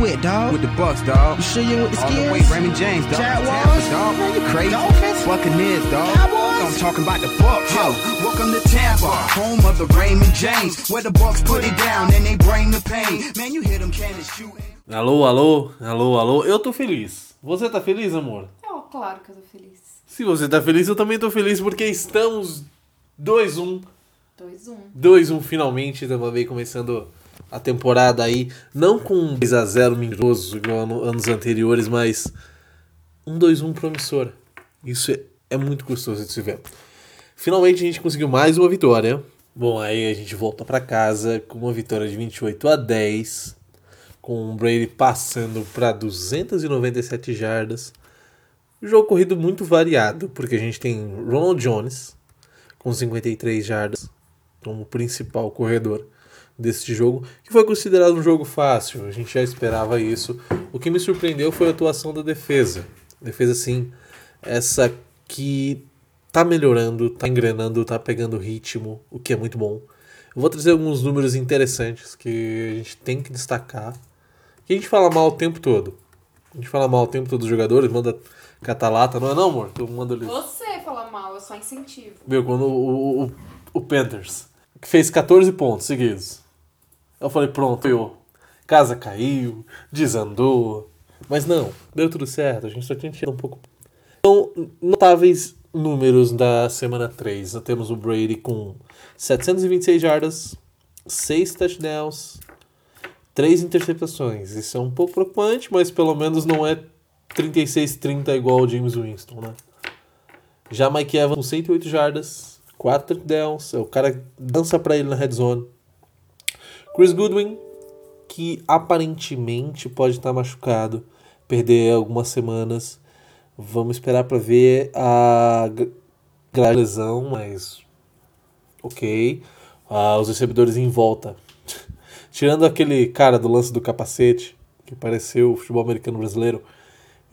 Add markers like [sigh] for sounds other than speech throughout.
with, dog? With the Bucks, dog. You sure you with the All the way, Raymond James, dog. Jaguars? Tampa, dog. Man, you crazy. Dolphins? Buccaneers, dog. Cowboys? I'm talking about the Bucks. Yo, welcome to Tampa, home of the Raymond James, where the Bucks put it down and they bring the pain. Man, you hit them cannons shooting. Alô, alô, alô, alô. Eu tô feliz. Você tá feliz, amor? Oh, claro que eu tô feliz. Se você tá feliz, eu também tô feliz porque estamos 2-1. 2-1. 2-1 finalmente, estamos aí começando a temporada aí, não com um 2x0 mentiroso igual ano- anos anteriores, mas um 2-1 promissor. Isso é, é muito gostoso de se ver. Finalmente a gente conseguiu mais uma vitória. Bom, aí a gente volta pra casa com uma vitória de 28 a 10, com o Brady passando para 297 jardas. Jogo corrido muito variado, porque a gente tem Ronald Jones com 53 jardas como principal corredor deste jogo, que foi considerado um jogo fácil, a gente já esperava isso. O que me surpreendeu foi a atuação da defesa. Defesa, sim, essa que tá melhorando, tá engrenando, tá pegando ritmo, o que é muito bom. Eu vou trazer alguns números interessantes que a gente tem que destacar, que a gente fala mal o tempo todo. A gente fala mal o tempo todo dos jogadores, manda catalata, não é não, amor? Tu manda eles... Você fala mal, eu só incentivo. Meu, quando o, o, o Panthers que fez 14 pontos seguidos, eu falei, pronto, eu. Casa caiu, desandou. Mas não, deu tudo certo, a gente só tinha tirado um pouco. Então, notáveis números da semana 3. Nós temos o Brady com 726 jardas, 6 touchdowns, 3 interceptações. Isso é um pouco preocupante, mas pelo menos não é 36-30 igual o James Winston, né? Já Mike Evans com 108 jardas, 4 touchdowns, é o cara dança pra ele na red zone. Chris Goodwin, que aparentemente pode estar machucado, perder algumas semanas. Vamos esperar pra ver a grave lesão, mas ok. Ah, os recebedores em volta. [laughs] Tirando aquele cara do lance do capacete, que pareceu o futebol americano brasileiro,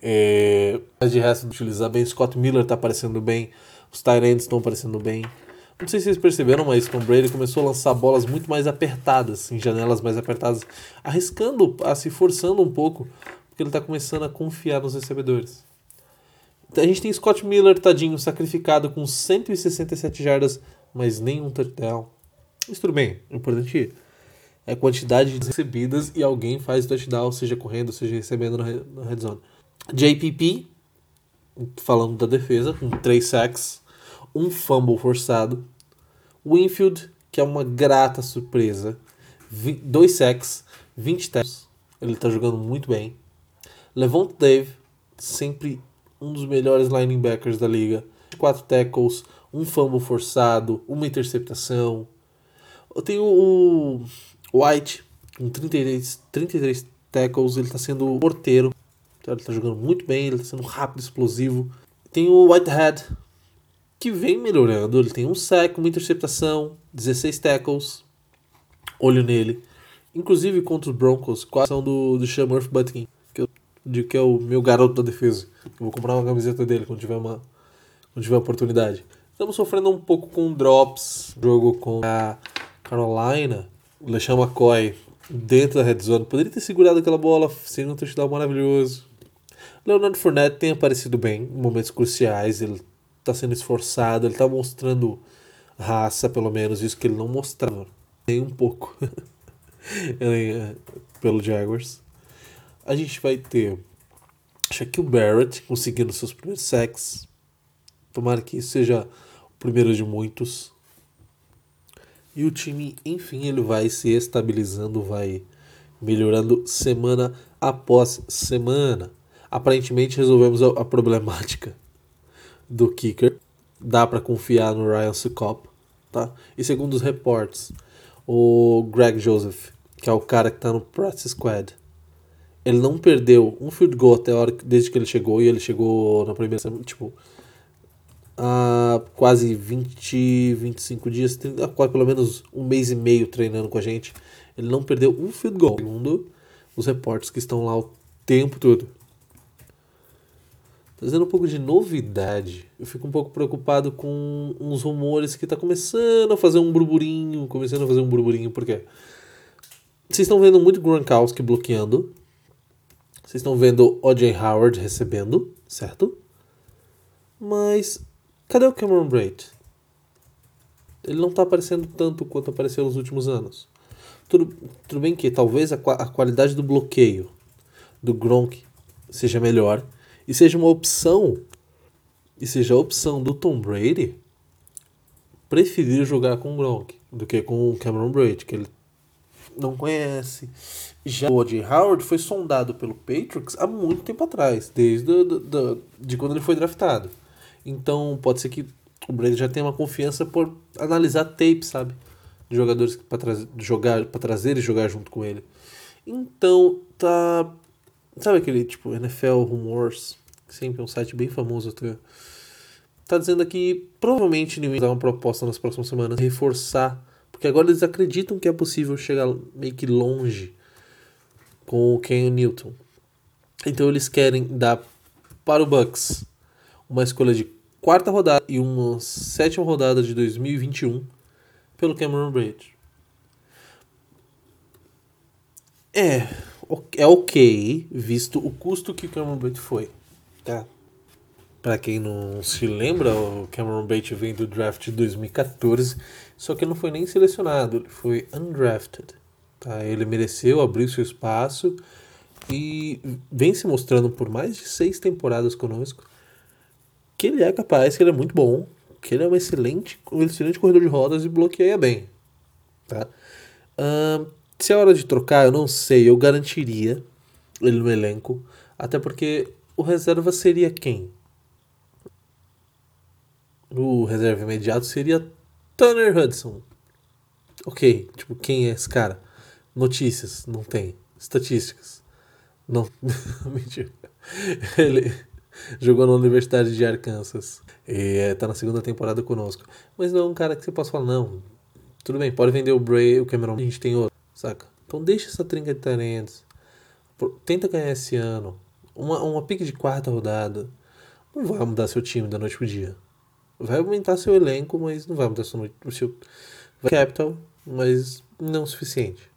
é, mas de resto, utilizar bem. Scott Miller tá aparecendo bem. Os Tyrants estão aparecendo bem. Não sei se vocês perceberam, mas Tom Brady começou a lançar bolas muito mais apertadas, em janelas mais apertadas, arriscando, a se forçando um pouco, porque ele tá começando a confiar nos recebedores. A gente tem Scott Miller, tadinho, sacrificado com 167 jardas, mas nenhum touchdown. Mas tudo bem, o importante é a quantidade de recebidas e alguém faz touchdown, seja correndo, seja recebendo na re- na red zone. JPP, falando da defesa, com 3 sacks, um fumble forçado. Winfield, que é uma grata surpresa, 2 sacks, 20 tackles. Ele tá jogando muito bem. Levant Dave, sempre um dos melhores linebackers da liga. 4 tackles, um fumble forçado, uma interceptação. Eu tenho o White, com 33, 33 tackles, ele tá sendo porteiro. Ele tá jogando muito bem, ele tá sendo rápido, explosivo. Tem o Whitehead, que vem melhorando. Ele tem um sack, uma interceptação, 16 tackles. Olho nele. Inclusive contra os Broncos, quase são do, do Sean Murphy Butkin, que eu digo que é o meu garoto da defesa. Eu vou comprar uma camiseta dele quando tiver uma, quando tiver oportunidade. Estamos sofrendo um pouco com drops. Jogo com a Carolina. O LeSean McCoy dentro da red zone. Poderia ter segurado aquela bola, seria um touchdown maravilhoso. Leonardo Fournette tem aparecido bem em momentos cruciais. Ele está sendo esforçado, ele está mostrando raça, pelo menos, isso que ele não mostrava nem um pouco Ele, [laughs] é, pelo Jaguars. A gente vai ter Shaquille Barrett conseguindo seus primeiros sacks. Tomara que isso seja o primeiro de muitos. E o time, enfim, ele vai se estabilizando, vai melhorando semana após semana. Aparentemente resolvemos a, a problemática do kicker. Dá para confiar no Ryan Sucop, tá? E segundo os reportes, o Greg Joseph, que é o cara que tá no practice squad, ele não perdeu um field goal até a hora desde que ele chegou e ele chegou na primeira semana, tipo, há quase 20, 25 dias, 30, há quase pelo menos um mês e meio treinando com a gente. Ele não perdeu um field goal, segundo os reportes que estão lá o tempo todo. Trazendo um pouco de novidade, eu fico um pouco preocupado com uns rumores que tá começando a fazer um burburinho, começando a fazer um burburinho, porque vocês estão vendo muito Gronkowski bloqueando, Vocês estão vendo O.J. Howard recebendo, certo? Mas cadê o Cameron Braid? Ele não tá aparecendo tanto quanto apareceu nos últimos anos. Tudo, tudo bem que talvez a, a qualidade do bloqueio do Gronk seja melhor e seja uma opção e seja a opção do Tom Brady preferir jogar com o Gronk do que com o Cameron Braid, que ele não conhece. Já o O.J. Howard foi sondado pelo Patriots há muito tempo atrás, desde o- do- do- de quando ele foi draftado. Então pode ser que o Brady já tenha uma confiança por analisar tape, sabe? De jogadores para jogar, para trazer e jogar junto com ele. Então tá, sabe aquele tipo NFL Rumors, sempre um site bem famoso até. Tá dizendo aqui provavelmente England vai dar uma proposta nas próximas semanas reforçar, porque agora eles acreditam que é possível chegar meio que longe com o Ken Newton. Então eles querem dar para o Bucks uma escolha de quarta rodada e uma sétima rodada de 2021 pelo Cameron Braid. É, é ok, visto o custo que o Cameron Braid foi, tá? Pra quem não se lembra, o Cameron Braid vem do draft de 2014, só que não foi nem selecionado, ele foi undrafted. Tá? Ele mereceu abrir seu espaço e vem se mostrando por mais de seis temporadas conosco que ele é capaz, que ele é muito bom, que ele é um excelente, um excelente corredor de rodas e bloqueia bem. Tá? Ahn, se é hora de trocar, eu não sei, eu garantiria ele no elenco, até porque o reserva seria quem? O reserva imediato seria Tanner Hudson. Ok, tipo, quem é esse cara? Notícias, não tem. Estatísticas, não. [laughs] Mentira. Ele jogou na Universidade de Arkansas. E é, tá na segunda temporada conosco. Mas não é um cara que você possa falar, não. Tudo bem, pode vender o Bray, o Cameron, a gente tem outro, saca? Então deixa essa trinca de talentos. Tenta ganhar esse ano. Uma, uma pique de quarta rodada. Não vai mudar seu time da noite pro dia. Vai aumentar seu elenco, mas não vai mudar seu, o seu capital, mas não o suficiente.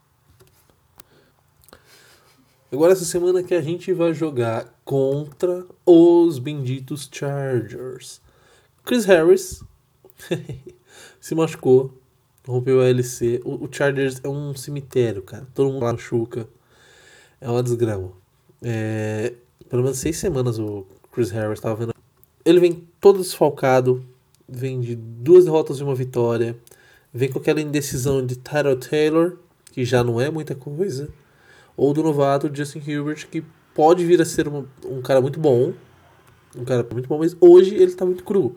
Agora essa semana que a gente vai jogar contra os benditos Chargers. Chris Harris [laughs] se machucou, rompeu a LC. O, o Chargers é um cemitério, cara. Todo mundo machuca. É uma desgrama. É, pelo menos seis semanas o Chris Harris estava vendo. Ele vem todo desfalcado, vem de duas derrotas e uma vitória, vem com aquela indecisão de Tyler Taylor, que já não é muita coisa, ou do novato Justin Herbert, que pode vir a ser um cara muito bom, um cara muito bom, mas hoje ele está muito cru.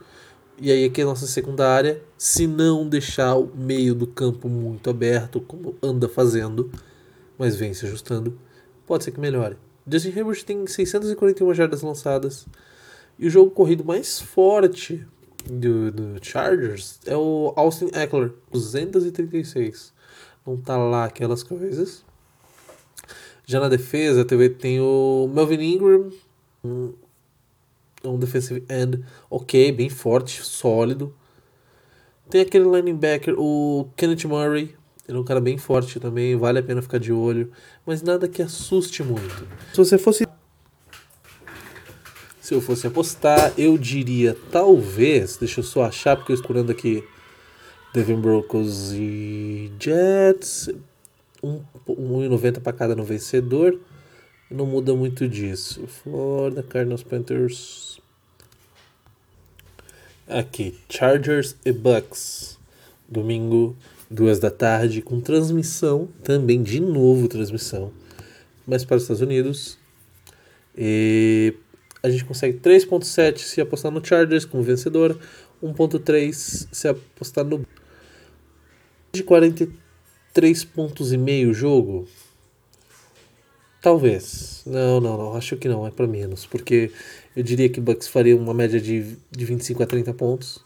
E aí aqui é a nossa secundária, se não deixar o meio do campo muito aberto, como anda fazendo, mas vem se ajustando, pode ser que melhore. Justin Herbert tem 641 jardas lançadas. E o jogo corrido mais forte do, do Chargers é o Austin Eckler, 236. Não tá lá aquelas coisas. Já na defesa, TV tem o Melvin Ingram, um, um defensive end ok, bem forte, sólido. Tem aquele linebacker, o Kenneth Murray, ele é um cara bem forte também, vale a pena ficar de olho, mas nada que assuste muito. Se você fosse se eu fosse apostar, eu diria talvez, deixa eu só achar porque eu estou procurando aqui Devin Broncos e Jets, um, 1,90 para cada no vencedor. Não muda muito disso. Florida Cardinals Panthers. Aqui, Chargers e Bucks. Domingo, duas da tarde, com transmissão, também de novo transmissão, mas para os Estados Unidos. E a gente consegue 3.7 se apostar no Chargers como vencedor, 1.3 se apostar no de 43 pontos e meio jogo. Talvez. Não, não, não. Acho que não. É para menos. Porque eu diria que Bucks faria uma média de, de 25 a 30 pontos.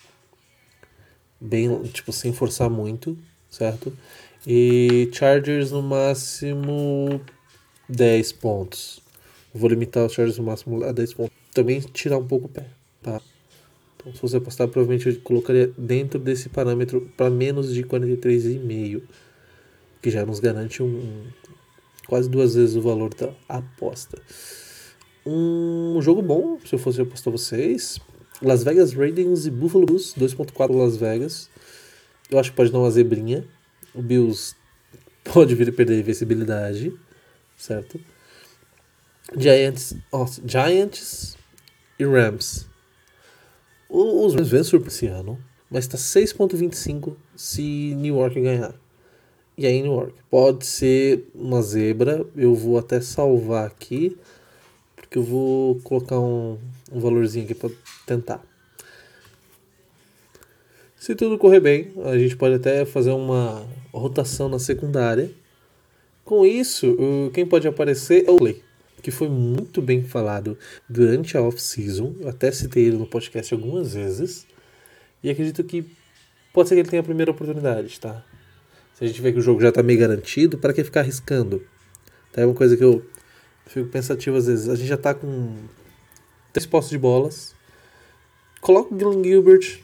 Bem, tipo, sem forçar muito, certo? E Chargers no máximo 10 pontos. Vou limitar os Chargers no máximo a 10 pontos. Também tirar um pouco o pé, tá? Então, se você apostar, provavelmente eu colocaria dentro desse parâmetro para menos de 43,5. Que já nos garante um, quase duas vezes o valor da aposta. Um jogo bom, se eu fosse apostar vocês, Las Vegas Raiders e Buffalo Bills, 2.4 Las Vegas. Eu acho que pode dar uma zebrinha. O Bills pode vir a perder a invencibilidade, certo? Giants, ó, Giants e Rams. Os Rams vêm esse ano, mas está 6.25 se New York ganhar. E aí New York. Pode ser uma zebra, eu vou até salvar aqui, porque eu vou colocar um, um valorzinho aqui para tentar. Se tudo correr bem, a gente pode até fazer uma rotação na secundária. Com isso, quem pode aparecer é o Play, que foi muito bem falado durante a off-season. Eu até citei ele no podcast algumas vezes. E acredito que pode ser que ele tenha a primeira oportunidade, tá? Se a gente vê que o jogo já tá meio garantido, para que ficar arriscando? Tá? É uma coisa que eu fico pensativo às vezes. A gente já tá com três postos de bolas. Coloca o Glenn Gilbert,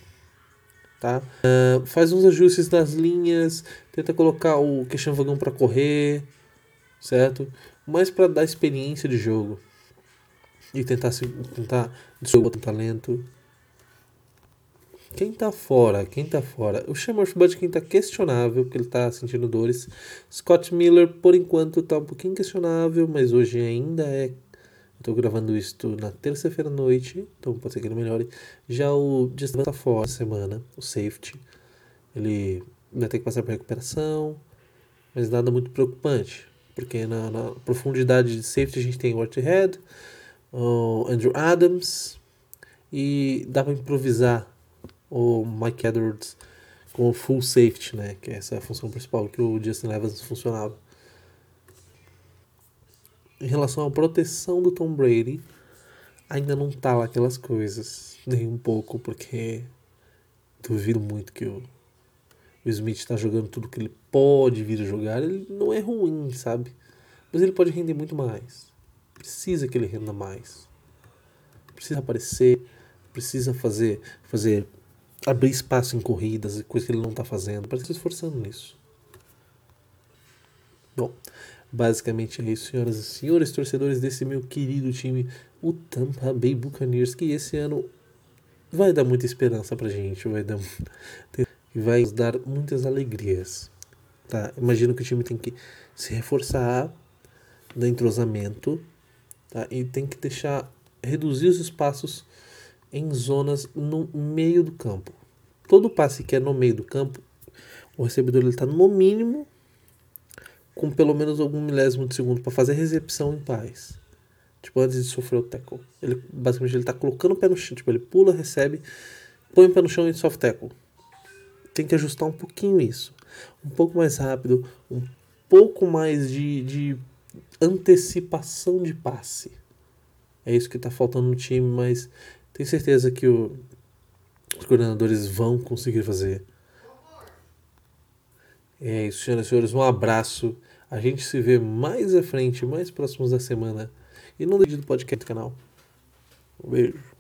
tá? Ah, faz uns ajustes nas linhas, tenta colocar o Christian Vagão para correr, certo? Mais para dar experiência de jogo e tentar se tentar desenvolver o talento. Quem tá fora? Quem tá fora? O Shamrock Bud quem tá questionável, porque ele tá sentindo dores. Scott Miller, por enquanto, tá um pouquinho questionável, mas hoje ainda é. Tô gravando isto na terça-feira à noite, então pode ser que ele melhore. Já o Justin tá fora semana, o safety. Ele vai ter que passar por recuperação, mas nada muito preocupante, porque na, na profundidade de safety a gente tem o Whitehead, o Andrew Adams, e dá para improvisar o Mike Edwards com full safety, né? Que é essa a função principal que o Justin Evans funcionava. Em relação à proteção do Tom Brady, ainda não tá lá aquelas coisas, nem um pouco, porque duvido muito que o, o Smith está jogando tudo que ele pode vir a jogar. Ele não é ruim, sabe? Mas ele pode render muito mais. Precisa que ele renda mais. Precisa aparecer, precisa fazer, fazer abrir espaço em corridas, coisa que ele não está fazendo. Parece se esforçando nisso. Bom, basicamente é isso, senhoras e senhores, torcedores desse meu querido time, o Tampa Bay Buccaneers, que esse ano vai dar muita esperança pra gente, vai dar e vai nos dar muitas alegrias. Tá? Imagino que o time tem que se reforçar no entrosamento, tá? E tem que deixar reduzir os espaços em zonas no meio do campo. Todo passe que é no meio do campo, o recebedor está no mínimo com pelo menos algum milésimo de segundo para fazer a recepção em paz. Tipo, antes de sofrer o tackle. Ele, basicamente, ele tá colocando o pé no chão. Tipo, ele pula, recebe, põe o pé no chão e soft tackle. Tem que ajustar um pouquinho isso. Um pouco mais rápido, um pouco mais de, de antecipação de passe. É isso que tá faltando no time, mas tenho certeza que o, os coordenadores vão conseguir fazer. É isso, senhoras e senhores. Um abraço. A gente se vê mais à frente, mais próximos da semana. E não deixe do podcast do canal. Um beijo.